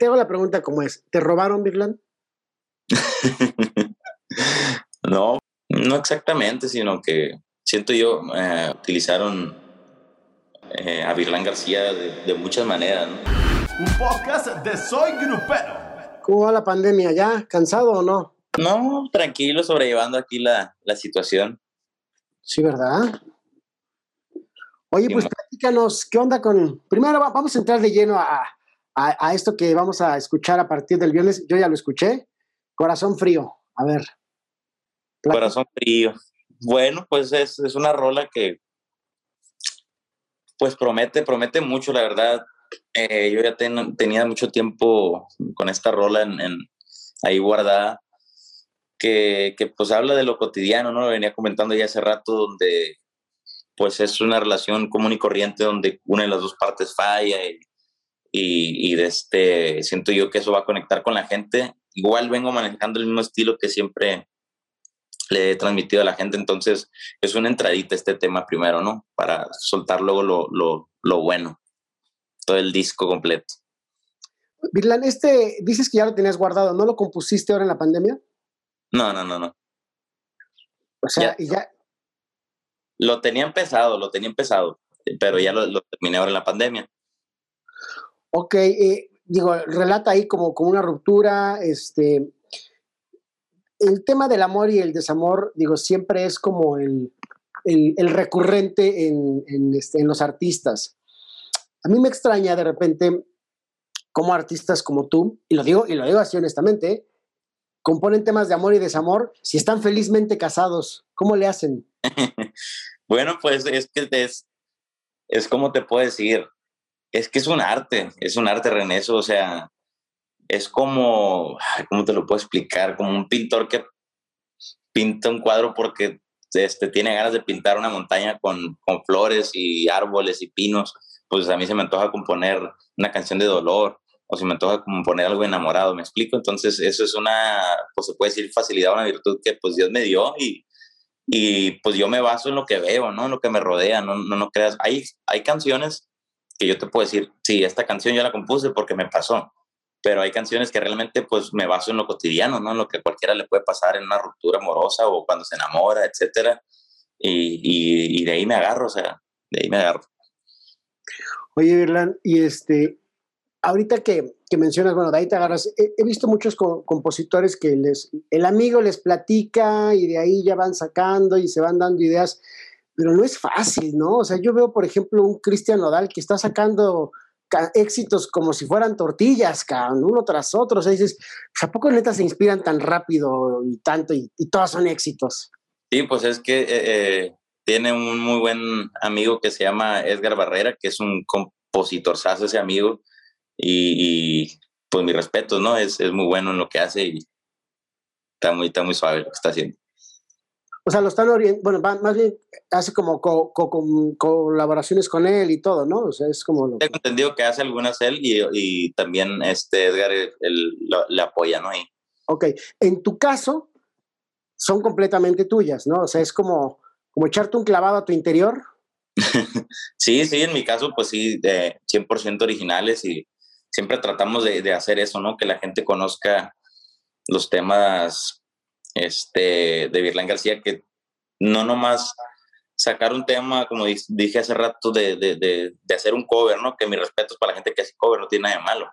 te hago la pregunta como es, ¿te robaron, Virland? no, no exactamente, sino que siento yo, eh, utilizaron eh, a Virlán García de, muchas maneras. Un podcast de Soy Grupero. ¿Cómo va la pandemia? ¿Ya? ¿Cansado o no? No, tranquilo, sobrellevando aquí la, la situación. Sí, ¿verdad? Oye, pues platícanos, ¿qué onda con... Primero vamos a entrar de lleno a, a, esto que vamos a escuchar a partir del viernes. Yo ya lo escuché. Corazón frío. A ver. Corazón frío. Bueno, pues es, es una rola que pues promete, promete mucho, la verdad. Eh, yo ya tenía mucho tiempo con esta rola en, ahí guardada, que, que, pues habla de lo cotidiano, ¿no? Lo venía comentando ya hace rato, donde pues es una relación común y corriente donde una de las dos partes falla y, y, de este, siento yo que eso va a conectar con la gente. Igual vengo manejando el mismo estilo que siempre le he transmitido a la gente, entonces es una entradita este tema primero, ¿no? Para soltar luego lo, lo, lo bueno, todo el disco completo. Virlan, este, dices que ya lo tenías guardado, ¿no lo compusiste ahora en la pandemia? No, no, no, no. O sea, y ya, lo tenía empezado, lo tenía empezado, pero ya lo, terminé ahora en la pandemia. Ok, eh, digo, relata ahí como, como una ruptura, este, el tema del amor y el desamor, digo, siempre es como el, recurrente en, este, en, los artistas. A mí me extraña de repente cómo artistas como tú, y lo digo, y lo digo así honestamente, componen temas de amor y desamor si están felizmente casados. ¿Cómo le hacen? bueno, pues es que es, es como te puedo decir, es que es un arte, es un arte, René, o sea, es como, ¿cómo te lo puedo explicar? Como un pintor que pinta un cuadro porque este, tiene ganas de pintar una montaña con, con flores y árboles y pinos, pues a mí se me antoja componer una canción de dolor o se me antoja componer algo enamorado, ¿me explico? Entonces eso es una, pues se puede decir facilidad, una virtud que pues Dios me dio y, y pues yo me baso en lo que veo, ¿no? En lo que me rodea, no, no, no creas. Hay, hay canciones que yo te puedo decir, sí, esta canción yo la compuse porque me pasó, pero hay canciones que realmente pues me baso en lo cotidiano, ¿no? En lo que cualquiera le puede pasar en una ruptura amorosa o cuando se enamora, etcétera. Y, y, y de ahí me agarro, o sea, de ahí me agarro. Oye, Irlan, y este, ahorita que, que, mencionas, bueno, de ahí te agarras, he, visto muchos compositores que les, el amigo les platica y de ahí ya van sacando y se van dando ideas, pero no es fácil, ¿no? O sea, yo veo, por ejemplo, un Cristian Nodal que está sacando éxitos como si fueran tortillas, uno tras otro. O sea, dices, pues, ¿a poco neta se inspiran tan rápido y tanto y, y todos son éxitos? Sí, pues es que eh, eh, tiene un muy buen amigo que se llama Edgar Barrera, que es un compositor, ese amigo, y, pues mi respeto, ¿no? Es, es, muy bueno en lo que hace y está muy, está muy suave lo que está haciendo. O sea, lo están orientando, bueno, más bien hace como colaboraciones con él y todo, ¿no? O sea, es como... Lo... Tengo entendido que hace algunas él y, y también este Edgar le apoya, ¿no? Ahí. Ok, en tu caso son completamente tuyas, ¿no? O sea, es como, como echarte un clavado a tu interior. sí, sí, en mi caso, pues sí, de 100% originales y siempre tratamos de, de, hacer eso, ¿no? Que la gente conozca los temas este, de Virlán García, que no nomás sacar un tema, como dije hace rato, de, de, de, hacer un cover, ¿no? Que mi respeto es para la gente que hace cover, no tiene nada de malo.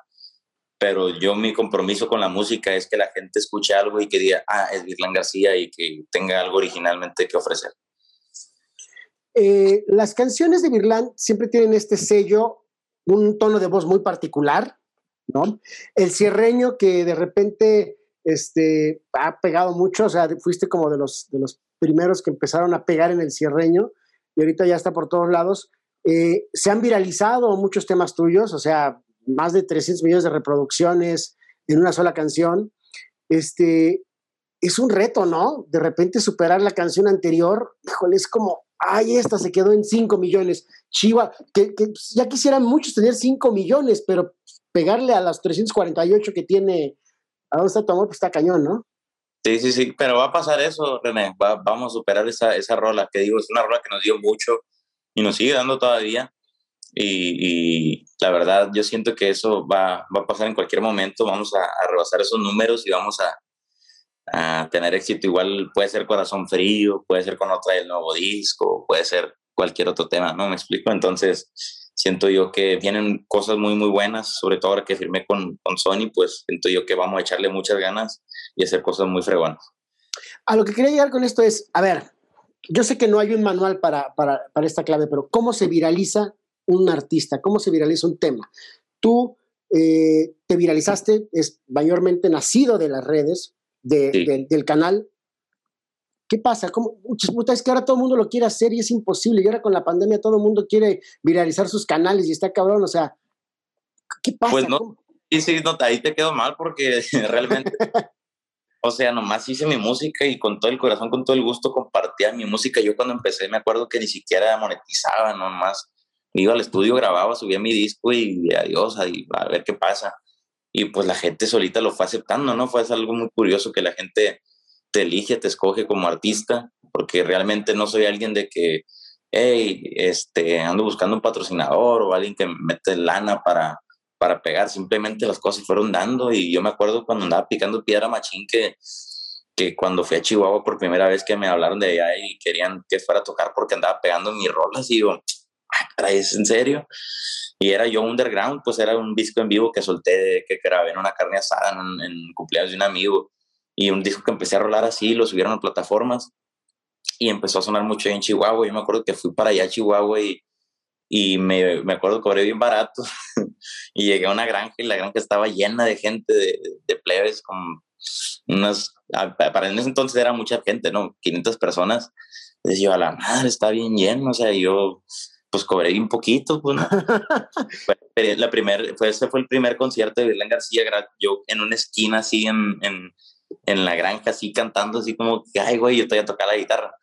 Pero yo mi compromiso con la música es que la gente escuche algo y que diga, ah, es Virlán García y que tenga algo originalmente que ofrecer. Eh, las canciones de Virlán siempre tienen este sello un tono de voz muy particular, ¿no? El cierreño que de repente este, ha pegado mucho, o sea, fuiste como de los, de los primeros que empezaron a pegar en el cierreño y ahorita ya está por todos lados. Eh, se han viralizado muchos temas tuyos, o sea, más de 300 millones de reproducciones en una sola canción. Este, es un reto, ¿no? De repente superar la canción anterior, híjole, es como, ay, esta se quedó en 5 millones. Chiva, que, ya quisieran muchos tener 5 millones, pero pegarle a las 348 que tiene ¿A dónde está tu amor? Pues está cañón, ¿no? Sí, sí, sí, pero va a pasar eso, René. vamos a superar esa, esa rola, que digo, es una rola que nos dio mucho y nos sigue dando todavía. y, la verdad yo siento que eso va, va, a pasar en cualquier momento, vamos a, a rebasar esos números y vamos a, a, tener éxito. Igual puede ser Corazón Frío, puede ser con otra del nuevo disco, puede ser cualquier otro tema, ¿no? Me explico. Entonces, siento yo que vienen cosas muy, muy buenas, sobre todo ahora que firmé con, con Sony, pues siento yo que vamos a echarle muchas ganas y hacer cosas muy fregonas. A lo que quería llegar con esto es, a ver, yo sé que no hay un manual para, para, para esta clave, pero ¿cómo se viraliza un artista? ¿Cómo se viraliza un tema? Tú eh, te viralizaste, es mayormente nacido de las redes, de, Sí. del- del canal. ¿Qué pasa? ¿Cómo? Es que ahora todo el mundo lo quiere hacer y es imposible. Y ahora con la pandemia todo el mundo quiere viralizar sus canales y está cabrón. O sea, ¿qué pasa? Pues no. ¿Cómo? Y sí, no, ahí te quedó mal porque realmente, o sea, nomás hice mi música y con todo el corazón, con todo el gusto compartía mi música. Yo cuando empecé me acuerdo que ni siquiera monetizaba, nomás iba al estudio, grababa, subía mi disco y adiós, ahí, a ver qué pasa. Y pues la gente solita lo fue aceptando, ¿no? Fue algo muy curioso que la gente te elige, te escoge como artista, porque realmente no soy alguien de que, hey, este, ando buscando un patrocinador o alguien que me mete lana para, para pegar, simplemente las cosas fueron dando y yo me acuerdo cuando andaba picando piedra machín que, que cuando fui a Chihuahua por primera vez que me hablaron de allá y querían que fuera a tocar porque andaba pegando mis rolas y digo, "Ah, ¿es en serio? Y era yo underground, pues era un disco en vivo que solté, que grabé en una carne asada en, en cumpleaños de un amigo y un disco que empecé a rolar así, lo subieron a plataformas y empezó a sonar mucho en Chihuahua. Yo me acuerdo que fui para allá a Chihuahua y, y me, me acuerdo que cobré bien barato y llegué a una granja y la granja estaba llena de gente, de, de plebes, con unas, a- para en ese entonces era mucha gente, ¿no? 500 personas. Entonces yo, a la madre, está bien lleno, o sea, yo pues cobré bien poquito, pues, ¿no? La primer, fue, ese fue el primer concierto de Belén García, yo en una esquina así en, en, en la granja, así cantando, así como, ay, güey, yo estoy a tocar la guitarra.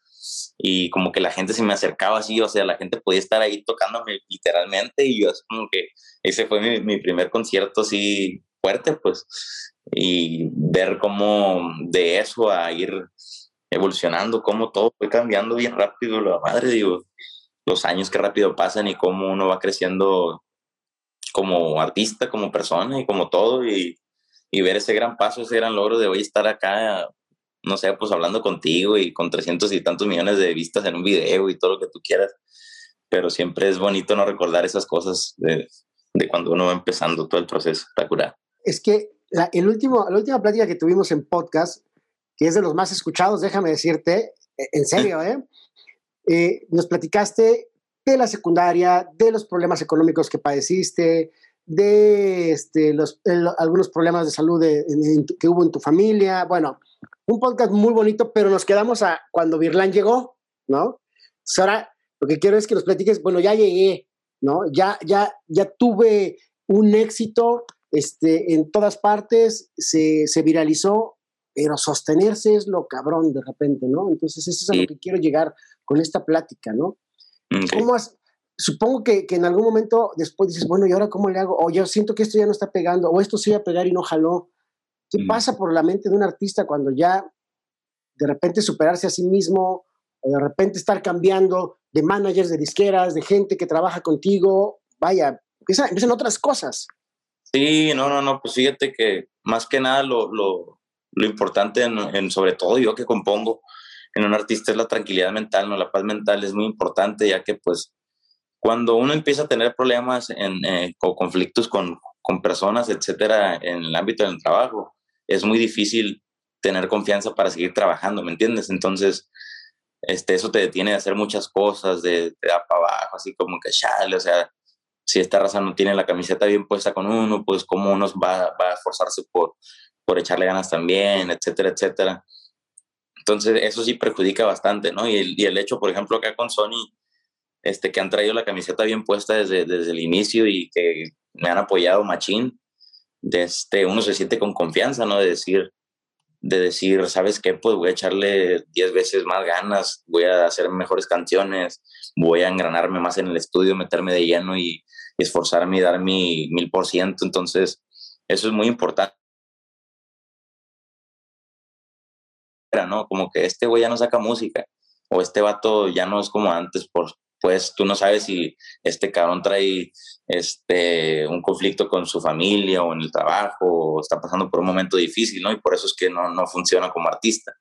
Y como que la gente se me acercaba así, o sea, la gente podía estar ahí tocándome literalmente y yo así como que ese fue mi, mi primer concierto así fuerte, pues. Y ver cómo de eso a ir evolucionando, cómo todo fue cambiando bien rápido, la madre, digo, los años que rápido pasan y cómo uno va creciendo como artista, como persona y como todo y, y ver ese gran paso, ese gran logro de hoy estar acá, no sé, pues hablando contigo y con 300 y tantos millones de vistas en un video y todo lo que tú quieras, pero siempre es bonito no recordar esas cosas de, de cuando uno va empezando todo el proceso, espectacular. Es que la, el último, la última plática que tuvimos en podcast, que es de los más escuchados, déjame decirte, eh, en serio, ¿eh? Eh, nos platicaste de la secundaria, de los problemas económicos que padeciste, de este, los, el- algunos problemas de salud de- que hubo en tu familia. Bueno, un podcast muy bonito, pero nos quedamos a cuando Virlán llegó, ¿no? Entonces ahora lo que quiero es que nos platiques, bueno, ya llegué, ¿no? Ya, ya, ya tuve un éxito este, en todas partes, se, se viralizó, pero sostenerse es lo cabrón de repente, ¿no? Entonces eso es a lo que quiero llegar con esta plática, ¿no? ¿Cómo has- supongo que, que en algún momento después dices, bueno, ¿y ahora cómo le hago? O yo siento que esto ya no está pegando, o esto sí iba a pegar y no jaló. ¿Qué Mm. pasa por la mente de un artista cuando ya de repente superarse a sí mismo, o de repente estar cambiando de managers, de disqueras, de gente que trabaja contigo? Vaya, empieza- empiezan otras cosas. Sí, no, no, no, pues fíjate que más que nada lo, lo, lo importante, en, en sobre todo yo que compongo en un artista es la tranquilidad mental, ¿no? La paz mental es muy importante ya que pues cuando uno empieza a tener problemas en, eh, o conflictos con, con personas, etcétera, en el ámbito del trabajo, es muy difícil tener confianza para seguir trabajando, ¿me entiendes? Entonces, este, eso te detiene de hacer muchas cosas, de, te da para abajo, así como que chale, o sea, si esta raza no tiene la camiseta bien puesta con uno, pues cómo uno va, va a esforzarse por, por echarle ganas también, etcétera, etcétera. Entonces, eso sí perjudica bastante, ¿no? Y el, y el hecho, por ejemplo, acá con Sony, este, que han traído la camiseta bien puesta desde, desde el inicio y que me han apoyado machín, de este, uno se siente con confianza, ¿no? De decir, de decir, ¿sabes qué? Pues voy a echarle 10 veces más ganas, voy a hacer mejores canciones, voy a engranarme más en el estudio, meterme de lleno y, y esforzarme y dar mi mil por ciento. Entonces, eso es muy importante. ¿no? Como que este güey ya no saca música, o este vato ya no es como antes por después tú no sabes si este cabrón trae este, un conflicto con su familia o en el trabajo o está pasando por un momento difícil, ¿no? Y por eso es que no, no funciona como artista.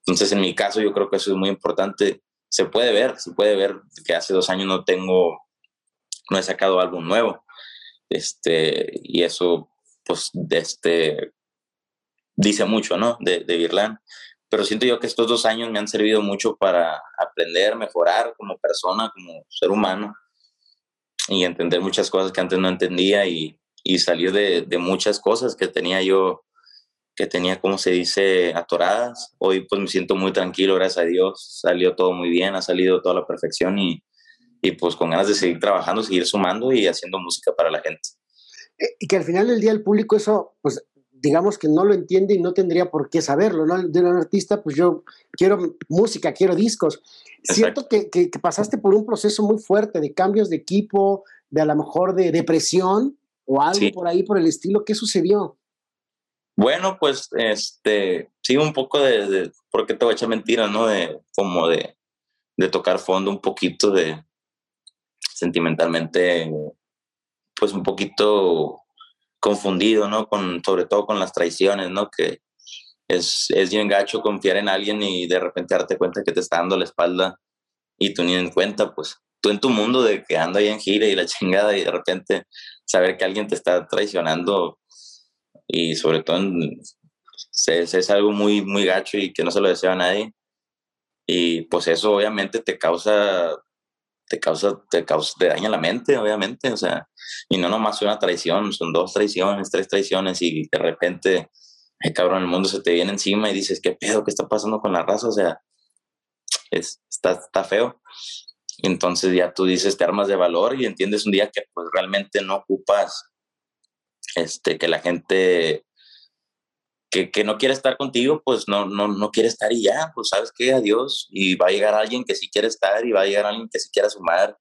Entonces, en mi caso, yo creo que eso es muy importante. Se puede ver, se puede ver que hace dos años no tengo, no he sacado álbum nuevo. Este, y eso, pues, de este, dice mucho, ¿no? De, de Virlán. Pero siento yo que estos dos años me han servido mucho para aprender, mejorar como persona, como ser humano y entender muchas cosas que antes no entendía y, y salir de, muchas cosas que tenía yo, que tenía, como se dice, atoradas. Hoy pues me siento muy tranquilo, gracias a Dios, salió todo muy bien, ha salido toda la perfección y, y pues con ganas de seguir trabajando, seguir sumando y haciendo música para la gente. Eh, y que al final del día el público eso, pues digamos que no lo entiende y no tendría por qué saberlo, ¿no? De un artista, pues yo quiero música, quiero discos. Siento que, que, pasaste por un proceso muy fuerte de cambios de equipo, de a lo mejor de depresión o algo por ahí por el estilo. ¿Qué sucedió? Bueno, pues este, sí, un poco de, de ¿por qué te voy a echar mentiras, no? De como de, de tocar fondo un poquito de sentimentalmente, pues un poquito confundido, ¿no? Con, sobre todo con las traiciones, ¿no? Que es, es bien gacho confiar en alguien y de repente darte cuenta que te está dando la espalda y tú ni en cuenta, pues tú en tu mundo de que anda ahí en gira y la chingada y de repente saber que alguien te está traicionando y sobre todo es, es algo muy, muy gacho y que no se lo desea a nadie. Y pues eso obviamente te causa te causa, te causa, te daña la mente, obviamente, o sea, y no nomás una traición, son dos traiciones, tres traiciones y de repente, ay, cabrón, el mundo se te viene encima y dices, ¿qué pedo? ¿Qué está pasando con la raza? O sea, es, está, está feo. Entonces ya tú dices, te armas de valor y entiendes un día que pues realmente no ocupas este, que la gente que, que, no quiere estar contigo, pues no, no, no quiere estar y ya, pues sabes que adiós. Y va a llegar alguien que sí quiere estar y va a llegar alguien que sí quiera sumar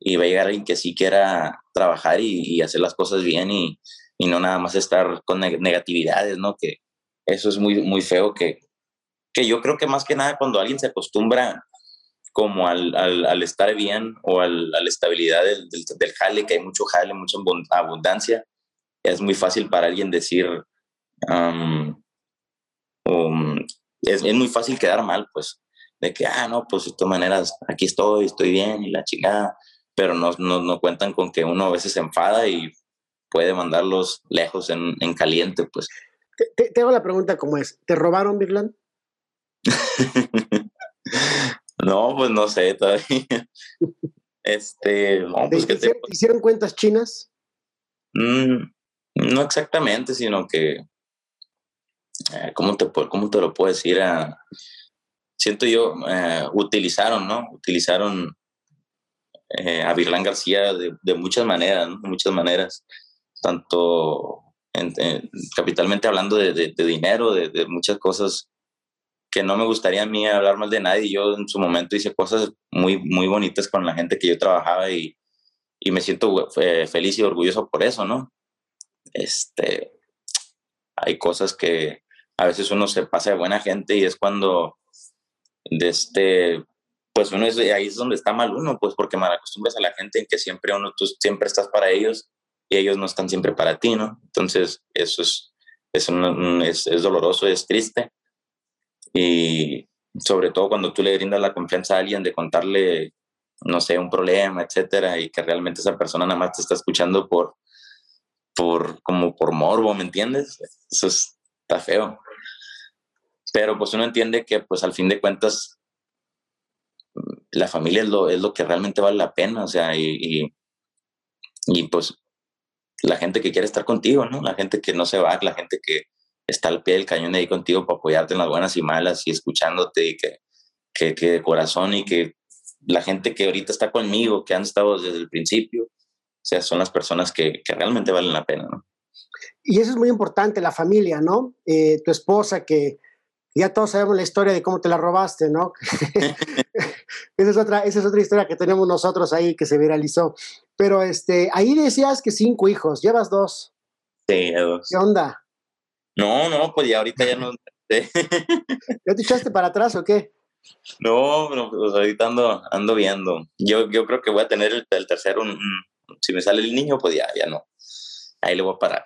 y va a llegar alguien que sí quiera trabajar y, hacer las cosas bien y, y, no nada más estar con negatividades, ¿no? Que eso es muy, muy feo que, que yo creo que más que nada cuando alguien se acostumbra como al, al, al estar bien o al, a la estabilidad del, del, del jale, que hay mucho jale, mucha abundancia, es muy fácil para alguien decir, Um, es, es, muy fácil quedar mal, pues, de que, ah, no, pues de todas maneras, aquí estoy, estoy bien y la chingada, pero no, no, no cuentan con que uno a veces se enfada y puede mandarlos lejos en, en caliente, pues. Te, te, hago la pregunta como es, ¿te robaron, Birland? no, pues no sé todavía. este, no, pues ¿Te, hicieron, te... ¿Hicieron cuentas chinas? Mm, no exactamente, sino que eh, ¿cómo, te, ¿cómo te lo puedo decir? Uh, siento yo, eh, utilizaron, ¿no? Utilizaron eh, a Virlán García de, de, muchas maneras, ¿no? De muchas maneras, tanto en, en, capitalmente hablando de, de, de dinero, de, muchas cosas que no me gustaría a mí hablar mal de nadie. Yo en su momento hice cosas muy, muy bonitas con la gente que yo trabajaba y, y me siento eh, feliz y orgulloso por eso, ¿no? Este, hay cosas que a veces uno se pasa de buena gente y es cuando de este pues uno es ahí es donde está mal uno pues porque mal acostumbras a la gente en que siempre uno tú siempre estás para ellos y ellos no están siempre para ti no entonces eso es es, un, es, es doloroso es triste. Y sobre todo cuando tú le brindas la confianza a alguien de contarle no sé un problema etcétera y que realmente esa persona nada más te está escuchando por por como por morbo, ¿me entiendes? Eso es, está feo. Pero pues uno entiende que pues al fin de cuentas la familia es lo, es lo que realmente vale la pena, o sea, y, y, y, pues la gente que quiere estar contigo, ¿no? La gente que no se va, la gente que está al pie del cañón ahí contigo para apoyarte en las buenas y malas y escuchándote y que, que, que de corazón y que la gente que ahorita está conmigo, que han estado desde el principio, o sea, son las personas que, que realmente valen la pena, ¿no? Y eso es muy importante, la familia, ¿no? Eh, tu esposa, que ya todos sabemos la historia de cómo te la robaste, ¿no? esa, es otra, esa es otra historia que tenemos nosotros ahí que se viralizó. Pero este, ahí decías que cinco hijos, llevas dos. Sí, dos. ¿Qué onda? No, no, pues ya ahorita ya no. ¿Ya te echaste para atrás o qué? No, pero pues ahorita ando, ando viendo. Yo, yo creo que voy a tener el, tercero. Si me sale el niño, pues ya, ya no. Ahí le voy a parar.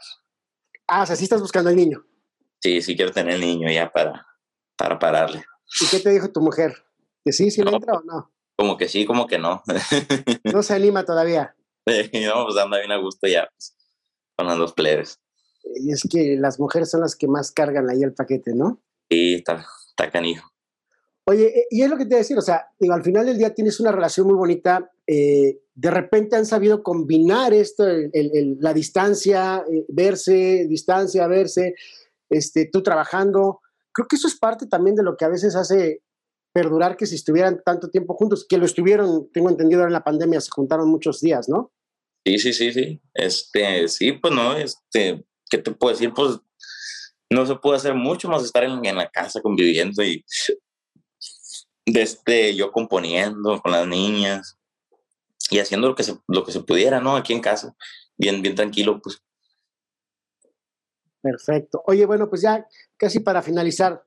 Ah, o sea, sí estás buscando al niño. Sí, sí quiero tener el niño ya para, para pararle. ¿Y qué te dijo tu mujer? ¿Que sí, sí le entra o no? Como que sí, como que no. no se anima todavía. no, pues anda bien a gusto ya, pues, con las dos plebes. Y es que las mujeres son las que más cargan ahí el paquete, ¿no? Sí, está, está canijo. Oye, eh, y es lo que te voy a decir, o sea, digo, al final del día tienes una relación muy bonita, eh, de repente han sabido combinar esto, la distancia, eh, verse, distancia, verse, este, tú trabajando. Creo que eso es parte también de lo que a veces hace perdurar que si estuvieran tanto tiempo juntos, que lo estuvieron, tengo entendido, en la pandemia se juntaron muchos días, ¿no? Sí, sí, sí, sí. Este, sí, pues no, este, ¿qué te puedo decir? Pues no se puede hacer mucho más estar en, en la casa conviviendo y desde yo componiendo con las niñas y haciendo lo que se, lo que se pudiera, ¿no? Aquí en casa, bien, bien tranquilo, pues. Perfecto. Oye, bueno, pues ya casi para finalizar,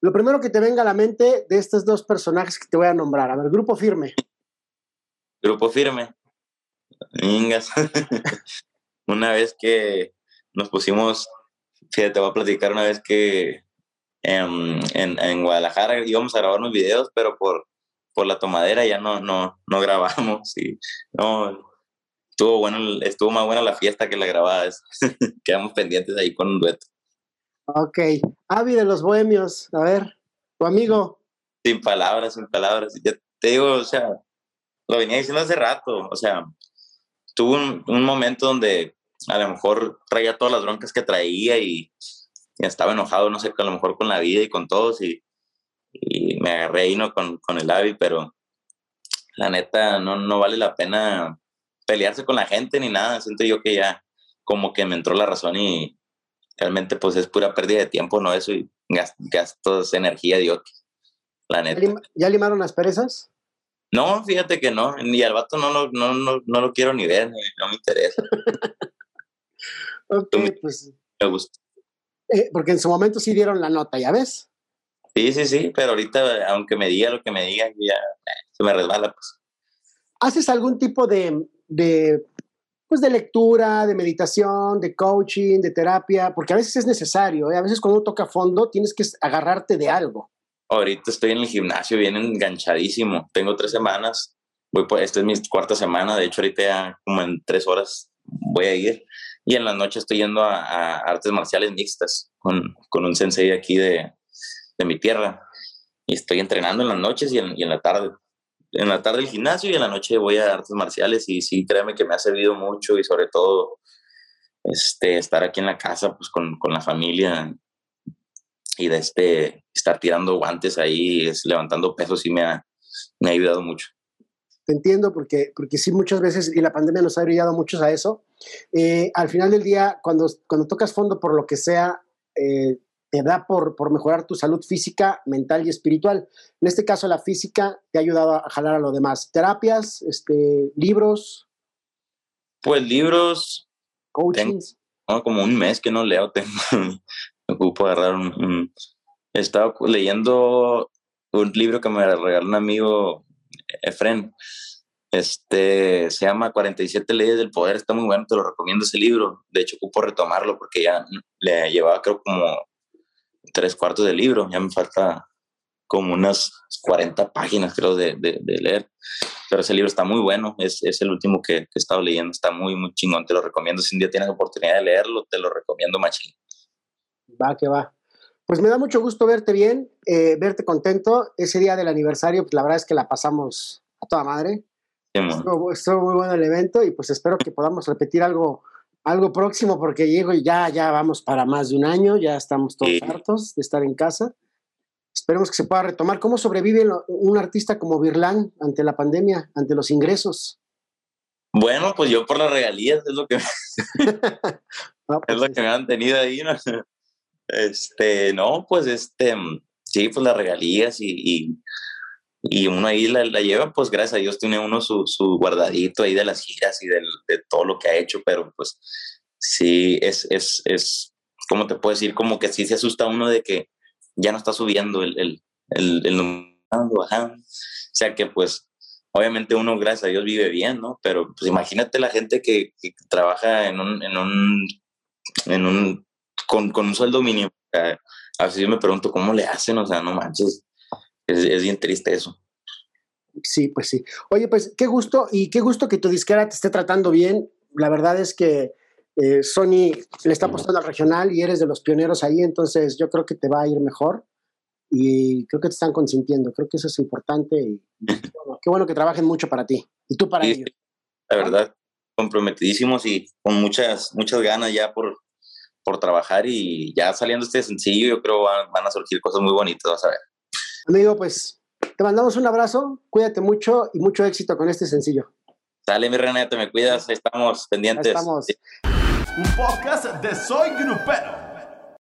lo primero que te venga a la mente de estos dos personajes que te voy a nombrar. A ver, Grupo Firme. Grupo Firme. Ingas. una vez que nos pusimos, fíjate, te voy a platicar una vez que en, en, en, Guadalajara íbamos a grabar unos videos, pero por, por la tomadera ya no, no, no grabamos. Y, no, estuvo, bueno, estuvo más buena la fiesta que la grabada. Quedamos pendientes ahí con un dueto. Ok. Avi de los Bohemios, a ver, tu amigo. Sin palabras, sin palabras. Te digo, o sea, lo venía diciendo hace rato, o sea, tuvo un, un momento donde a lo mejor traía todas las broncas que traía y estaba enojado, no sé, a lo mejor con la vida y con todos y, y me agarré ahí ¿no? con, con el Avi, pero la neta no, no vale la pena pelearse con la gente ni nada, siento yo que ya como que me entró la razón y realmente pues es pura pérdida de tiempo, ¿no? Eso y gastos, energía de la neta. ¿Ya limaron las perezas? No, fíjate que no, ni al vato no lo, no, no, no lo quiero ni ver, no me interesa. ok, pues... Me gusta. Eh, porque en su momento sí dieron la nota, ¿ya ves? Sí, sí, sí, pero ahorita, aunque me diga lo que me diga, ya eh, se me resbala, pues. ¿Haces algún tipo de, de, pues de lectura, de meditación, de coaching, de terapia? Porque a veces es necesario, ¿eh? a veces cuando uno toca fondo tienes que agarrarte de algo. Ahorita estoy en el gimnasio bien enganchadísimo. Tengo tres semanas. Voy esta es mi cuarta semana. De hecho, ahorita ya como en tres horas voy a ir y en la noche estoy yendo a, artes marciales mixtas con, con, un sensei aquí de, de, mi tierra y estoy entrenando en las noches y en, y en, la tarde. En la tarde el gimnasio y en la noche voy a artes marciales y sí, créeme que me ha servido mucho y sobre todo este, estar aquí en la casa pues con, con la familia y de este, estar tirando guantes ahí, es, levantando pesos y me ha, me ha ayudado mucho te entiendo porque, porque sí muchas veces, y la pandemia nos ha brillado muchos a eso, eh, al final del día, cuando, cuando tocas fondo por lo que sea, eh, te da por, por mejorar tu salud física, mental y espiritual. En este caso, la física te ha ayudado a jalar a lo demás. ¿Terapias? Este, ¿Libros? Pues libros. ¿Coachings? como un mes que no leo. Tengo, me ocupo agarrar un, He estado leyendo un libro que me regaló un amigo Efren. Este, se llama 47 leyes del poder, está muy bueno, te lo recomiendo ese libro. De hecho, ocupo retomarlo porque ya le llevaba creo como tres cuartos del libro, ya me falta como unas 40 páginas creo de, de, leer. Pero ese libro está muy bueno, es, es el último que, he estado leyendo, está muy, muy chingón, te lo recomiendo. Si un día tienes oportunidad de leerlo, te lo recomiendo machín. Va, que va. Pues me da mucho gusto verte bien, eh, verte contento. Ese día del aniversario, pues la verdad es que la pasamos a toda madre. estuvo, muy bueno el evento y pues espero que podamos repetir algo, algo próximo porque llego y ya, ya vamos para más de un año, ya estamos todos hartos de estar en casa. Esperemos que se pueda retomar. ¿Cómo sobrevive un artista como Virlán ante la pandemia, ante los ingresos? Bueno, pues yo por las regalías es lo que, ah, es lo pues que me han tenido ahí, ¿no? Este, no, pues este, sí, pues las regalías y, y, uno ahí la, lleva, pues gracias a Dios tiene uno su, su guardadito ahí de las giras y de todo lo que ha hecho, pero pues sí, es, es, es, ¿cómo te puedo decir? Como que sí se asusta uno de que ya no está subiendo el, el, el, bajando. O sea que pues obviamente uno, gracias a Dios, vive bien, ¿no? Pero pues imagínate la gente que, trabaja en un, en un, en un, con, un sueldo mínimo. a veces yo me pregunto cómo le hacen, o sea, no manches, es, es bien triste eso. Sí, pues sí. Oye, pues qué gusto y qué gusto que tu disquera te esté tratando bien. La verdad es que eh, Sony le está apostando al regional y eres de los pioneros ahí, entonces yo creo que te va a ir mejor y creo que te están consintiendo. Creo que eso es importante y qué bueno que trabajen mucho para ti y tú para ellos. La verdad, comprometidísimos y con muchas, muchas ganas ya por, por trabajar y ya saliendo este sencillo, yo creo van, van a surgir cosas muy bonitas, vas a ver. Amigo, pues te mandamos un abrazo, cuídate mucho y mucho éxito con este sencillo. Dale, mi René, te me cuidas, estamos pendientes. estamos. Un podcast de Soy Grupero.